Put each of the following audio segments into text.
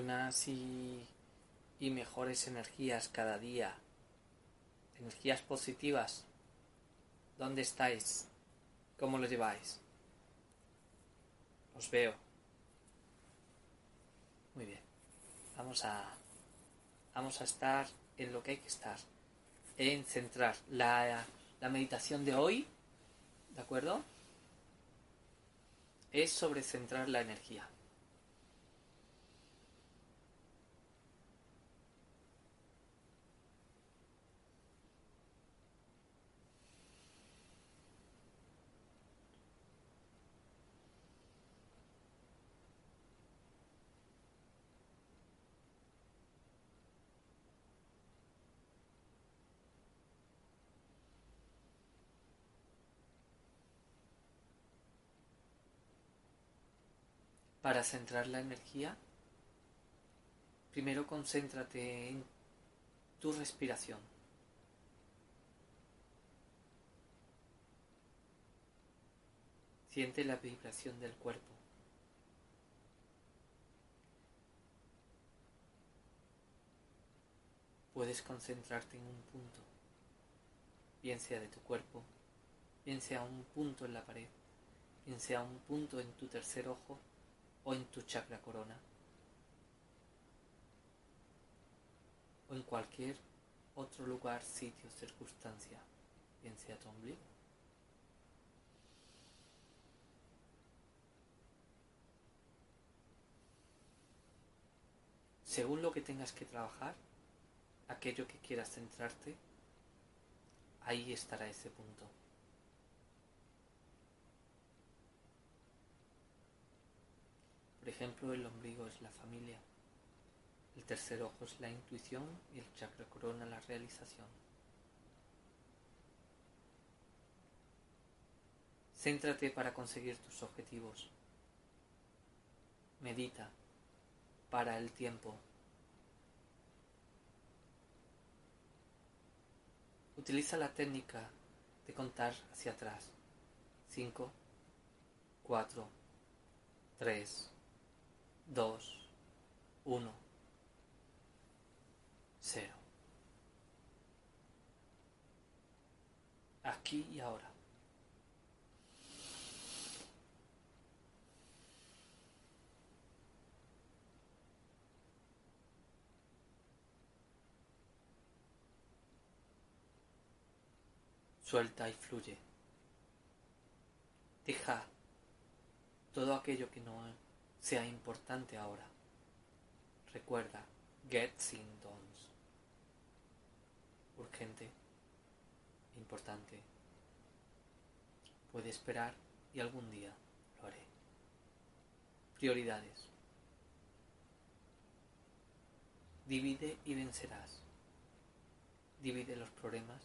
Buenas y, mejores energías cada día. Energías positivas. ¿Dónde estáis? ¿Cómo lo lleváis? Os veo. Muy bien. Vamos a vamos a estar en lo que hay que estar. En centrar la, la meditación de hoy, ¿de acuerdo? Es sobre centrar la energía. Para centrar la energía, primero concéntrate en tu respiración. Siente la vibración del cuerpo. Puedes concentrarte en un punto, bien sea de tu cuerpo, bien sea un punto en la pared, bien sea un punto en tu tercer ojo o en tu chakra corona o en cualquier otro lugar, sitio, circunstancia, bien sea tu ombligo. Según lo que tengas que trabajar, aquello que quieras centrarte, ahí estará ese punto. Por ejemplo, el ombligo es la familia, el tercer ojo es la intuición y el chakra corona la realización. Céntrate para conseguir tus objetivos. Medita para el tiempo. Utiliza la técnica de contar hacia atrás. 5, 4, 3, 2, 1, 0. Aquí y ahora. Suelta y fluye. Deja todo aquello que no sea importante ahora. Recuerda, get things. Urgente, importante. Puede esperar y algún día lo haré. Prioridades. Divide y vencerás. Divide los problemas.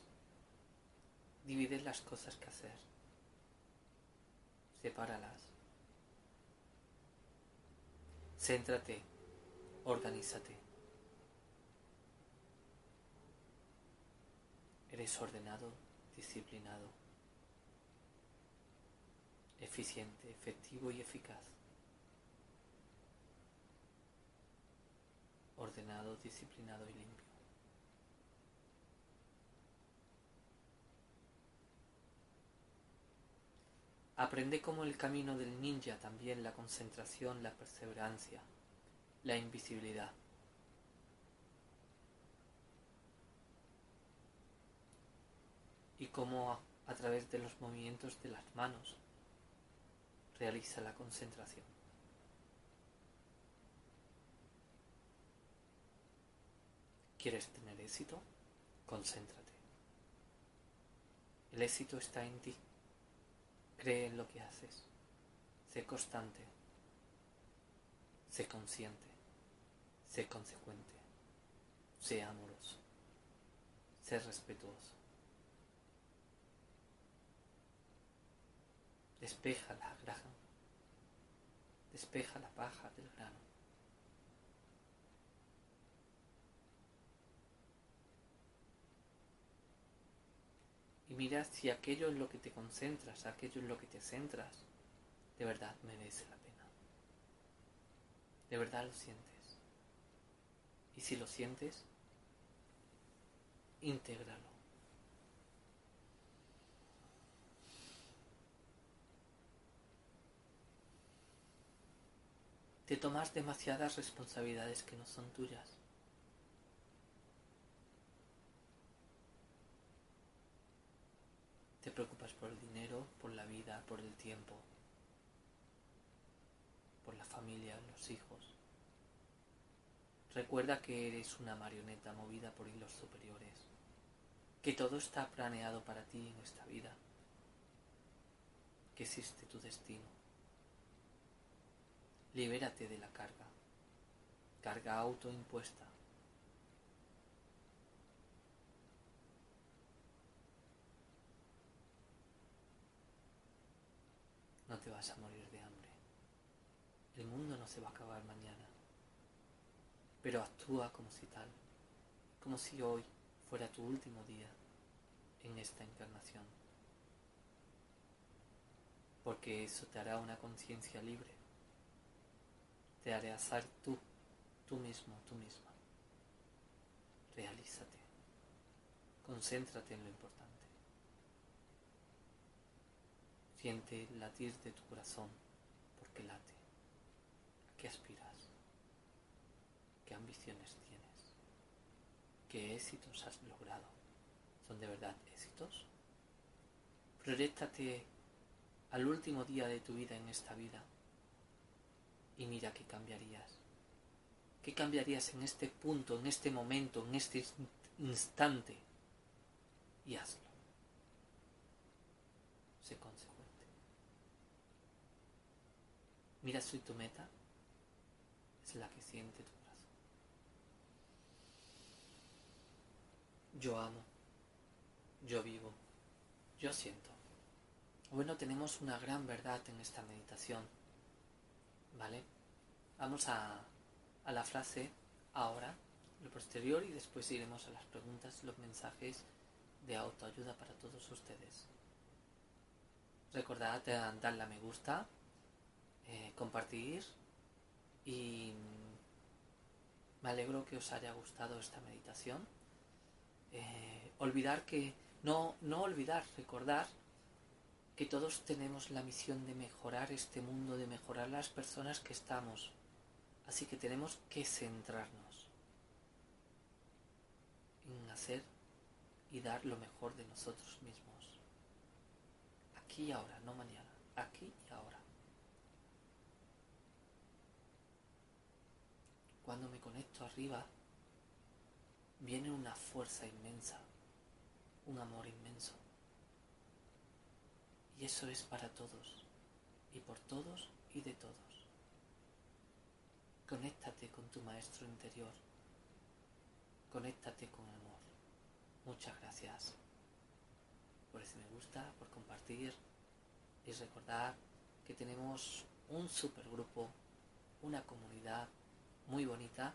Divide las cosas que hacer. Sepáralas. Céntrate, organízate. Eres ordenado, disciplinado, eficiente, efectivo y eficaz. Ordenado, disciplinado y limpio. Aprende como el camino del ninja también la concentración, la perseverancia, la invisibilidad. Y cómo a, través de los movimientos de las manos realiza la concentración. ¿Quieres tener éxito? Concéntrate. El éxito está en ti. Cree en lo que haces. Sé constante. Sé consciente. Sé consecuente. Sé amoroso. Sé respetuoso. Despeja la graja. Despeja la paja del grano. Mira si aquello en lo que te concentras, aquello en lo que te centras, de verdad merece la pena. De verdad lo sientes. Y si lo sientes, intégralo. Te tomas demasiadas responsabilidades que no son tuyas. Te preocupas por el dinero, por la vida, por el tiempo, por la familia, los hijos. Recuerda que eres una marioneta movida por hilos superiores, que todo está planeado para ti en esta vida, que existe tu destino. Libérate de la carga, carga autoimpuesta. No te vas a morir de hambre. El mundo no se va a acabar mañana. Pero actúa como si tal, como si hoy fuera tu último día en esta encarnación. Porque eso te hará una conciencia libre. Te hará ser tú, tú mismo, tú misma. Realízate. Concéntrate en lo importante. Siente latir de tu corazón porque late. ¿A qué aspiras? ¿Qué ambiciones tienes? ¿Qué éxitos has logrado? ¿Son de verdad éxitos? Proyectate al último día de tu vida en esta vida y mira qué cambiarías. ¿Qué cambiarías en este punto, en este momento, en este instante? Y hazlo. Sé consecuente. Mira si tu meta es la que siente tu corazón. Yo amo, yo vivo, yo siento. Bueno, tenemos una gran verdad en esta meditación. ¿Vale? Vamos a, a la frase ahora, lo posterior, y después iremos a las preguntas, los mensajes de autoayuda para todos ustedes. Recordad darle a me gusta, eh, compartir y me alegro que os haya gustado esta meditación. Eh, olvidar que, no, no olvidar, recordar que todos tenemos la misión de mejorar este mundo, de mejorar las personas que estamos. Así que tenemos que centrarnos en hacer y dar lo mejor de nosotros mismos. Aquí y ahora, no mañana, aquí y ahora. Cuando me conecto arriba, viene una fuerza inmensa, un amor inmenso. Y eso es para todos, y por todos y de todos. Conéctate con tu maestro interior. Conéctate con amor. Muchas gracias por ese me gusta, por compartir y recordar que tenemos un supergrupo, una comunidad muy bonita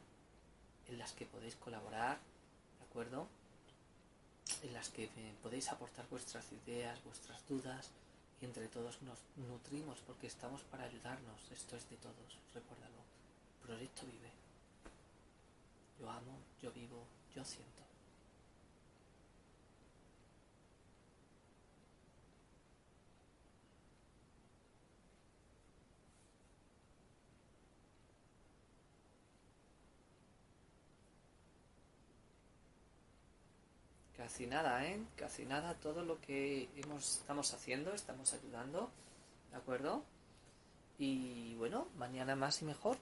en las que podéis colaborar, ¿de acuerdo? En las que podéis aportar vuestras ideas, vuestras dudas y entre todos nos nutrimos porque estamos para ayudarnos. Esto es de todos, recuérdalo. Proyecto vive. Yo amo, yo vivo, yo siento. Casi nada, ¿eh? Casi nada. Todo lo que hemos, estamos haciendo, estamos ayudando. ¿De acuerdo? Y bueno, mañana más y mejor.